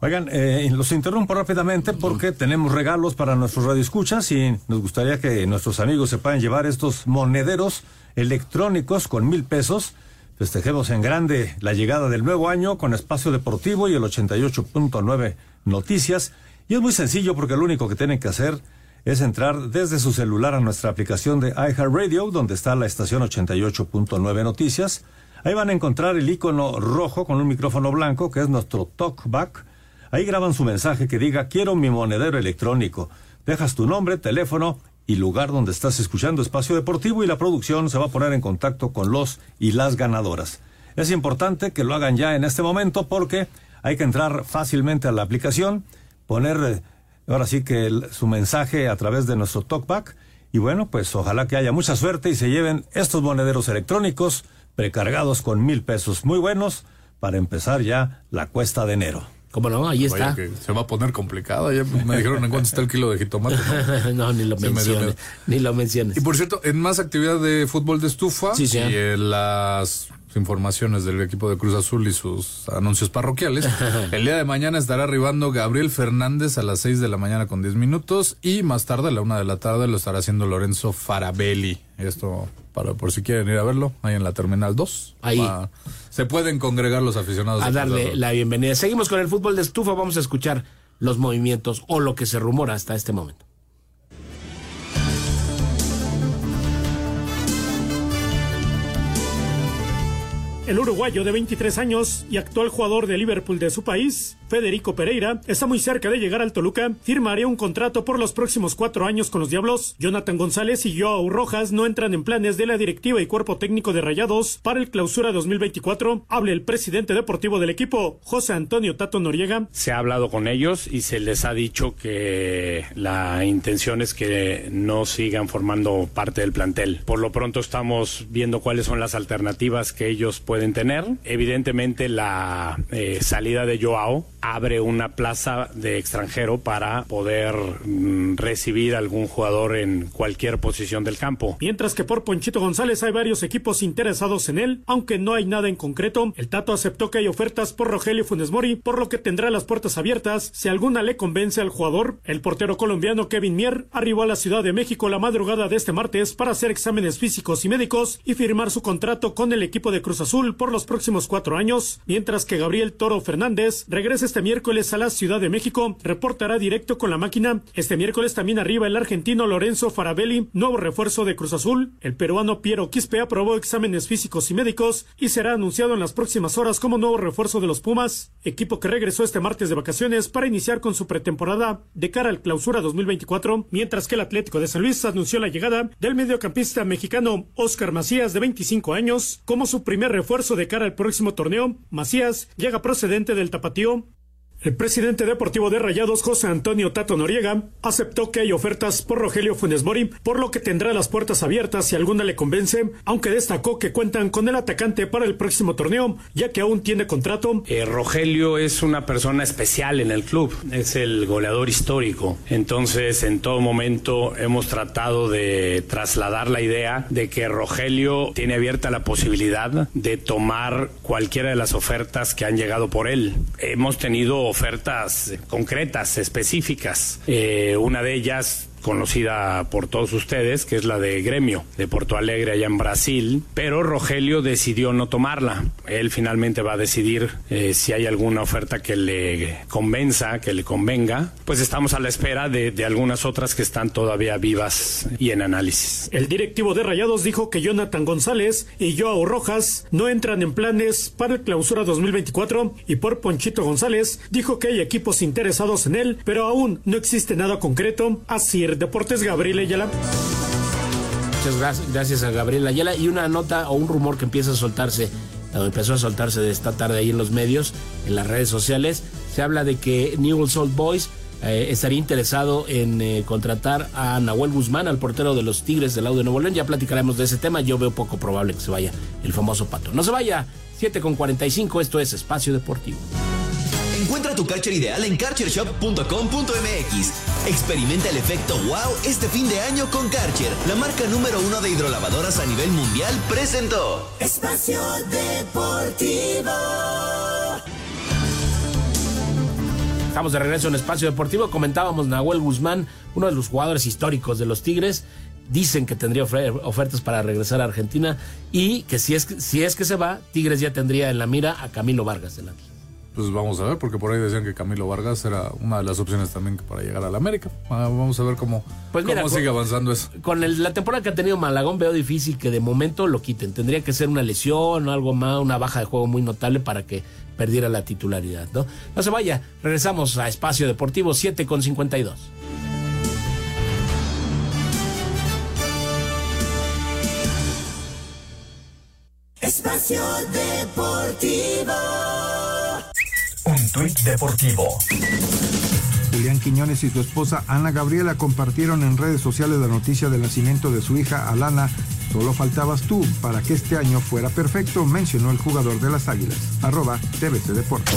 Oigan, eh, los interrumpo rápidamente porque tenemos regalos para nuestros radioescuchas y nos gustaría que nuestros amigos se puedan llevar estos monederos electrónicos con mil pesos. Festejemos en grande la llegada del nuevo año con Espacio Deportivo y el 88.9 Noticias. Y es muy sencillo porque lo único que tienen que hacer es entrar desde su celular a nuestra aplicación de iHeartRadio, donde está la estación 88.9 Noticias. Ahí van a encontrar el icono rojo con un micrófono blanco, que es nuestro talkback. Ahí graban su mensaje que diga quiero mi monedero electrónico. Dejas tu nombre, teléfono y lugar donde estás escuchando Espacio Deportivo y la producción se va a poner en contacto con los y las ganadoras. Es importante que lo hagan ya en este momento porque hay que entrar fácilmente a la aplicación, poner eh, ahora sí que su mensaje a través de nuestro talkback y bueno, pues ojalá que haya mucha suerte y se lleven estos monederos electrónicos precargados con mil pesos muy buenos para empezar ya la cuesta de enero. ¿Cómo no? Ahí que se va a poner complicado. Ya me dijeron en cuánto está el kilo de jitomate. no, ni lo Se menciones. Ni lo menciones. Y por cierto, en más actividad de fútbol de estufa sí. y en las informaciones del equipo de Cruz Azul y sus anuncios parroquiales, el día de mañana estará arribando Gabriel Fernández a las 6 de la mañana con 10 minutos y más tarde a la 1 de la tarde lo estará haciendo Lorenzo Farabelli. Esto para por si quieren ir a verlo, ahí en la Terminal 2. Ahí. Va- se pueden congregar los aficionados. a darle la bienvenida. Seguimos con el fútbol de estufa, vamos a escuchar los movimientos o lo que se rumora hasta este momento. El uruguayo de 23 años y actual jugador de Liverpool de su país, Federico Pereira, está muy cerca de llegar al Toluca. Firmaría un contrato por los próximos cuatro años con los Diablos. Jonathan González y Joao Rojas no entran en planes de la directiva y cuerpo técnico de Rayados para el clausura 2024. Habla el presidente deportivo del equipo, José Antonio Tato Noriega. Se ha hablado con ellos y se les ha dicho que la intención es que no sigan formando parte del plantel. Por lo pronto estamos viendo cuáles son las alternativas que ellos pueden tener. Evidentemente la eh, salida de Joao abre una plaza de extranjero para poder mm, recibir algún jugador en cualquier posición del campo. Mientras que por Ponchito González hay varios equipos interesados en él, aunque no hay nada en concreto. El Tato aceptó que hay ofertas por Rogelio Funes Mori, por lo que tendrá las puertas abiertas si alguna le convence al jugador. El portero colombiano Kevin Mier arribó a la Ciudad de México la madrugada de este martes para hacer exámenes físicos y médicos y firmar su contrato con el equipo de Cruz Azul por los próximos cuatro años, mientras que Gabriel Toro Fernández regresa este miércoles a la Ciudad de México, reportará directo con la máquina. Este miércoles también arriba el argentino Lorenzo Farabelli, nuevo refuerzo de Cruz Azul. El peruano Piero Quispe aprobó exámenes físicos y médicos y será anunciado en las próximas horas como nuevo refuerzo de los Pumas, equipo que regresó este martes de vacaciones para iniciar con su pretemporada de cara al clausura 2024, mientras que el Atlético de San Luis anunció la llegada del mediocampista mexicano Oscar Macías de 25 años como su primer refuerzo de cara al próximo torneo. Macías llega procedente del Tapatío. El presidente deportivo de Rayados, José Antonio Tato Noriega, aceptó que hay ofertas por Rogelio Funes por lo que tendrá las puertas abiertas si alguna le convence, aunque destacó que cuentan con el atacante para el próximo torneo, ya que aún tiene contrato. Eh, Rogelio es una persona especial en el club, es el goleador histórico. Entonces, en todo momento hemos tratado de trasladar la idea de que Rogelio tiene abierta la posibilidad de tomar cualquiera de las ofertas que han llegado por él. Hemos tenido ofertas concretas, específicas. Eh, una de ellas conocida por todos ustedes, que es la de Gremio, de Porto Alegre allá en Brasil, pero Rogelio decidió no tomarla. Él finalmente va a decidir eh, si hay alguna oferta que le convenza, que le convenga. Pues estamos a la espera de, de, algunas otras que están todavía vivas y en análisis. El directivo de Rayados dijo que Jonathan González y Joao Rojas no entran en planes para el clausura 2024 y por Ponchito González dijo que hay equipos interesados en él, pero aún no existe nada concreto. Así Deportes, Gabriel Ayala. Muchas gracias a Gabriel Ayala. Y una nota o un rumor que empieza a soltarse, o empezó a soltarse de esta tarde ahí en los medios, en las redes sociales. Se habla de que Newell's Old Boys eh, estaría interesado en eh, contratar a Nahuel Guzmán, al portero de los Tigres del lado de Nuevo León. Ya platicaremos de ese tema. Yo veo poco probable que se vaya el famoso pato. No se vaya. 7 con 45. Esto es Espacio Deportivo. Encuentra tu Karcher ideal en karchershop.com.mx. Experimenta el efecto wow este fin de año con Karcher, la marca número uno de hidrolavadoras a nivel mundial, presentó Espacio Deportivo. Estamos de regreso en Espacio Deportivo. Comentábamos Nahuel Guzmán, uno de los jugadores históricos de los Tigres. Dicen que tendría ofertas para regresar a Argentina y que si es, si es que se va, Tigres ya tendría en la mira a Camilo Vargas del Atlas. Pues vamos a ver, porque por ahí decían que Camilo Vargas era una de las opciones también para llegar a la América. Ah, vamos a ver cómo, pues mira, cómo sigue avanzando eso. Con el, la temporada que ha tenido Malagón veo difícil que de momento lo quiten. Tendría que ser una lesión o algo más, una baja de juego muy notable para que perdiera la titularidad, ¿no? No se vaya, regresamos a Espacio Deportivo 7 con 52. Espacio Deportivo. Un tuit deportivo. Julián Quiñones y su esposa Ana Gabriela compartieron en redes sociales la noticia del nacimiento de su hija Alana. Solo faltabas tú para que este año fuera perfecto, mencionó el jugador de las Águilas. Arroba TVC Deportes.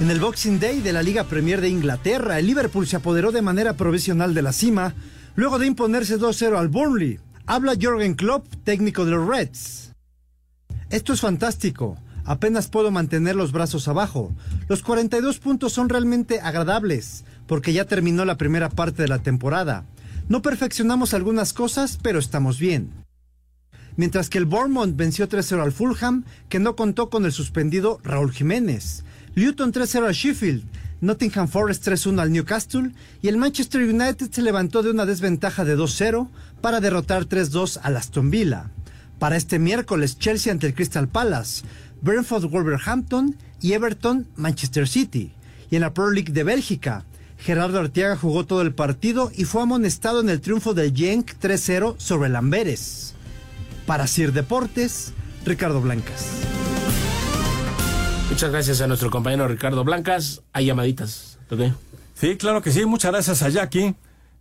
En el Boxing Day de la Liga Premier de Inglaterra, el Liverpool se apoderó de manera provisional de la cima, luego de imponerse 2-0 al Burnley. Habla Jorgen Klopp, técnico de los Reds. Esto es fantástico. Apenas puedo mantener los brazos abajo. Los 42 puntos son realmente agradables, porque ya terminó la primera parte de la temporada. No perfeccionamos algunas cosas, pero estamos bien. Mientras que el Bournemouth venció 3-0 al Fulham, que no contó con el suspendido Raúl Jiménez. Luton 3-0 al Sheffield, Nottingham Forest 3-1 al Newcastle y el Manchester United se levantó de una desventaja de 2-0 para derrotar 3-2 al Aston Villa. Para este miércoles, Chelsea ante el Crystal Palace, Brentford Wolverhampton y Everton Manchester City. Y en la Pro League de Bélgica, Gerardo Arteaga jugó todo el partido y fue amonestado en el triunfo del Genk 3-0 sobre el Amberes. Para Sir Deportes, Ricardo Blancas. Muchas gracias a nuestro compañero Ricardo Blancas. Hay llamaditas. ¿ok? Sí, claro que sí. Muchas gracias a Jackie,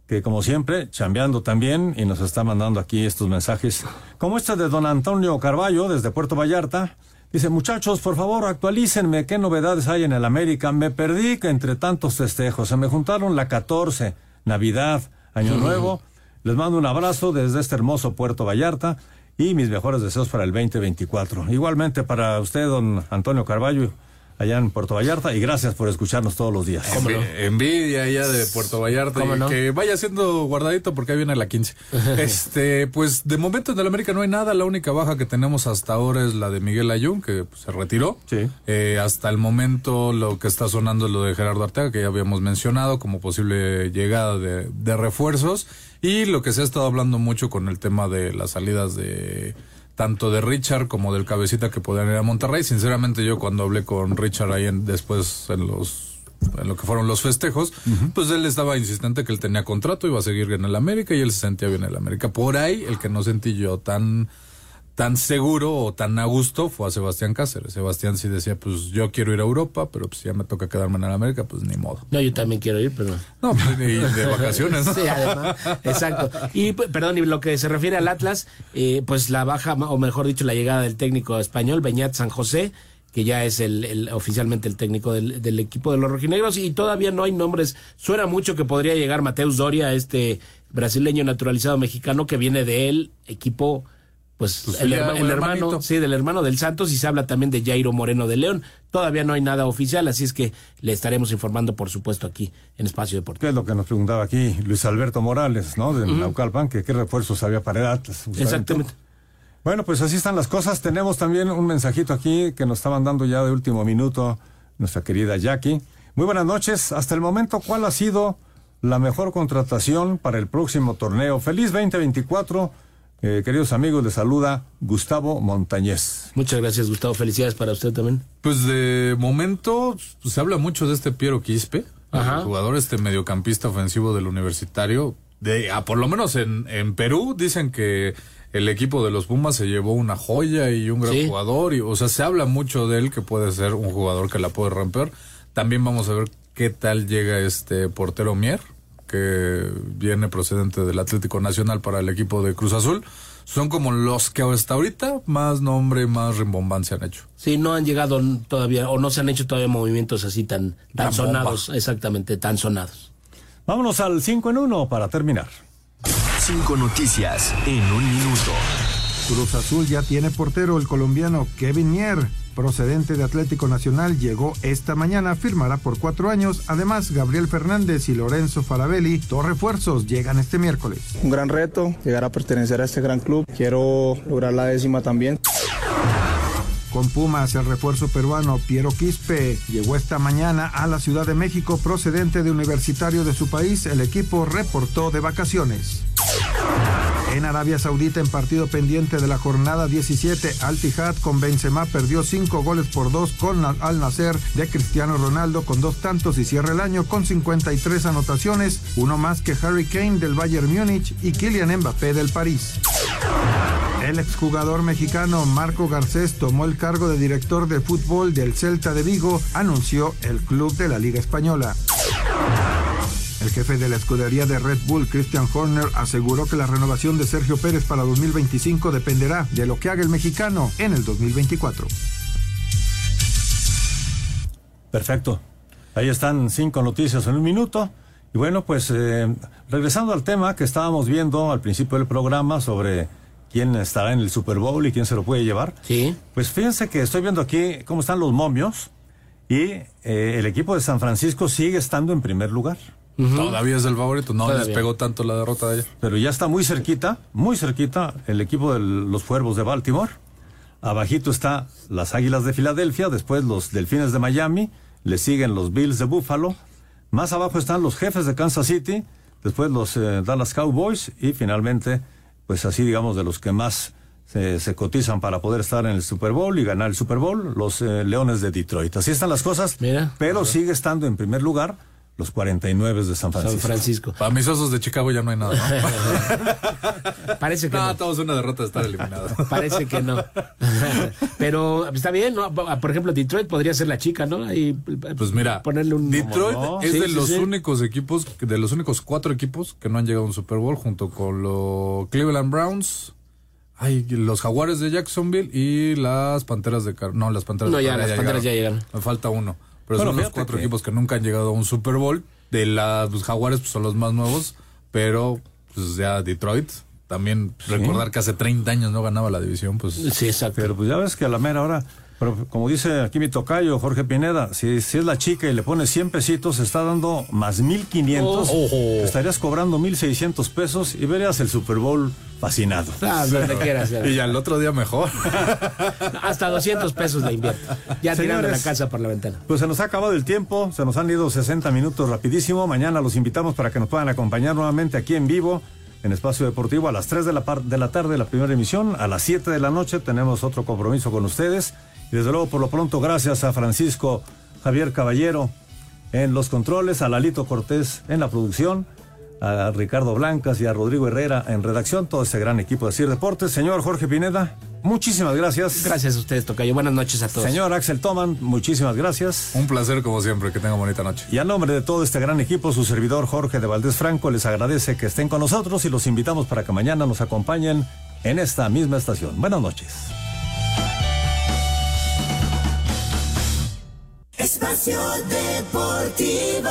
que como siempre, chambeando también y nos está mandando aquí estos mensajes. Como este de don Antonio Carballo, desde Puerto Vallarta. Dice, muchachos, por favor, actualícenme qué novedades hay en el América. Me perdí que entre tantos festejos. Se me juntaron la 14, Navidad, Año Nuevo. Les mando un abrazo desde este hermoso Puerto Vallarta y mis mejores deseos para el 2024. Igualmente para usted, don Antonio Carballo, allá en Puerto Vallarta, y gracias por escucharnos todos los días. Envi- Envidia allá de Puerto Vallarta ¿Cómo y no? que vaya siendo guardadito porque ahí viene la 15. este, pues de momento en el América no hay nada, la única baja que tenemos hasta ahora es la de Miguel Ayun que pues, se retiró. Sí. Eh, hasta el momento lo que está sonando es lo de Gerardo Arteaga que ya habíamos mencionado como posible llegada de, de refuerzos y lo que se ha estado hablando mucho con el tema de las salidas de tanto de Richard como del cabecita que podían ir a Monterrey. Sinceramente yo cuando hablé con Richard ahí en- después en los en lo que fueron los festejos, pues él estaba insistente que él tenía contrato, iba a seguir en el América y él se sentía bien en el América. Por ahí el que no sentí yo tan tan seguro o tan a gusto fue a Sebastián Cáceres. Sebastián sí decía, pues yo quiero ir a Europa, pero pues ya me toca quedarme en América, pues ni modo. No, yo también quiero ir, pero... No, pues, de vacaciones. ¿no? sí, además, exacto. Y perdón, y lo que se refiere al Atlas, eh, pues la baja, o mejor dicho, la llegada del técnico español, Beñat San José, que ya es el, oficialmente el técnico del, del, equipo de los rojinegros y todavía no hay nombres. Suena mucho que podría llegar Mateus Doria, este brasileño naturalizado mexicano que viene del equipo pues, pues el, hermano, sí, del hermano del Santos y se habla también de Jairo Moreno de León. Todavía no hay nada oficial, así es que le estaremos informando, por supuesto, aquí en Espacio Deportivo. ¿Qué es lo que nos preguntaba aquí Luis Alberto Morales, ¿no? De Naucalpan, que qué refuerzos había para el Atlas. Exactamente. Bueno, pues así están las cosas. Tenemos también un mensajito aquí que nos estaban dando ya de último minuto nuestra querida Jackie. Muy buenas noches. Hasta el momento, ¿cuál ha sido la mejor contratación para el próximo torneo? Feliz 2024 eh, queridos amigos, les saluda Gustavo Montañez. Muchas gracias, Gustavo. Felicidades para usted también. Pues de momento pues, se habla mucho de este Piero Quispe, el jugador este mediocampista ofensivo del universitario. De, ah, por lo menos en, en Perú dicen que el equipo de los Pumas se llevó una joya y un gran jugador. Y, o sea, se habla mucho de él que puede ser un jugador que la puede romper. También vamos a ver qué tal llega este portero Mier que viene procedente del Atlético Nacional para el equipo de Cruz Azul, son como los que hasta ahorita más nombre, más rimbombancia han hecho. Sí, no han llegado todavía, o no se han hecho todavía movimientos así tan, tan sonados, exactamente, tan sonados. Vámonos al 5 en 1 para terminar. Cinco noticias en un minuto. Cruz Azul ya tiene portero el colombiano Kevin Mier procedente de Atlético Nacional, llegó esta mañana, firmará por cuatro años. Además, Gabriel Fernández y Lorenzo Farabelli, dos refuerzos, llegan este miércoles. Un gran reto, llegar a pertenecer a este gran club. Quiero lograr la décima también. Con Pumas, el refuerzo peruano Piero Quispe llegó esta mañana a la Ciudad de México procedente de universitario de su país. El equipo reportó de vacaciones. En Arabia Saudita, en partido pendiente de la jornada 17, Al Tihad con Benzema perdió 5 goles por 2 con Al Nasser de Cristiano Ronaldo con dos tantos y cierra el año con 53 anotaciones, uno más que Harry Kane del Bayern Múnich y Kylian Mbappé del París. El exjugador mexicano Marco Garcés tomó el cargo de director de fútbol del Celta de Vigo, anunció el club de la Liga Española. El jefe de la escudería de Red Bull, Christian Horner, aseguró que la renovación de Sergio Pérez para 2025 dependerá de lo que haga el mexicano en el 2024. Perfecto. Ahí están cinco noticias en un minuto. Y bueno, pues eh, regresando al tema que estábamos viendo al principio del programa sobre quién estará en el Super Bowl y quién se lo puede llevar. Sí. Pues fíjense que estoy viendo aquí cómo están los momios y eh, el equipo de San Francisco sigue estando en primer lugar. Todavía es el favorito, no les pegó tanto la derrota de ayer. Pero ya está muy cerquita, muy cerquita el equipo de los Cuervos de Baltimore. Abajito está las Águilas de Filadelfia, después los Delfines de Miami, le siguen los Bills de Buffalo. Más abajo están los Jefes de Kansas City, después los eh, Dallas Cowboys y finalmente, pues así digamos, de los que más se, cotizan para poder estar en el Super Bowl y ganar el Super Bowl, los eh, Leones de Detroit. Así están las cosas, pero sigue estando en primer lugar los 49 de San Francisco. San Francisco. Para mis osos de Chicago ya no hay nada. Parece que no. no. todos una derrota de estar eliminados. Parece que no. Pero está bien, ¿no? Por ejemplo, Detroit podría ser la chica, ¿no? Y pues mira, ponerle un Detroit es de los únicos equipos, de los únicos cuatro equipos que no han llegado a un Super Bowl junto con los Cleveland Browns. Ay, los Jaguares de Jacksonville y las Panteras de Car No, las Panteras no, de ya, las Panteras ya llegaron. Me falta uno. Pero son los cuatro equipos que nunca han llegado a un Super Bowl. De las los Jaguares pues, son los más nuevos, pero pues ya Detroit. También recordar que hace 30 años no ganaba la división, pues. Sí, exacto. Pero pues ya ves que a la mera hora pero como dice aquí mi tocayo, Jorge Pineda, si, si es la chica y le pone 100 pesitos, está dando más 1500. Estarías cobrando 1600 pesos y verías el Super Bowl fascinado. Ah, donde quieras. Y ya el otro día mejor. Hasta 200 pesos la invierto. Ya tirando la casa por la ventana. Pues se nos ha acabado el tiempo, se nos han ido 60 minutos rapidísimo. Mañana los invitamos para que nos puedan acompañar nuevamente aquí en vivo en Espacio Deportivo a las 3 de la, de la tarde, la primera emisión. A las 7 de la noche tenemos otro compromiso con ustedes. Y desde luego, por lo pronto, gracias a Francisco Javier Caballero en los controles, a Lalito Cortés en la producción, a Ricardo Blancas y a Rodrigo Herrera en redacción, todo ese gran equipo de CIR Deportes. Señor Jorge Pineda. Muchísimas gracias. Gracias a ustedes, Tocayo. Buenas noches a todos. Señor Axel Toman, muchísimas gracias. Un placer como siempre, que tenga bonita noche. Y a nombre de todo este gran equipo, su servidor Jorge de Valdés Franco les agradece que estén con nosotros y los invitamos para que mañana nos acompañen en esta misma estación. Buenas noches. Espacio Deportivo.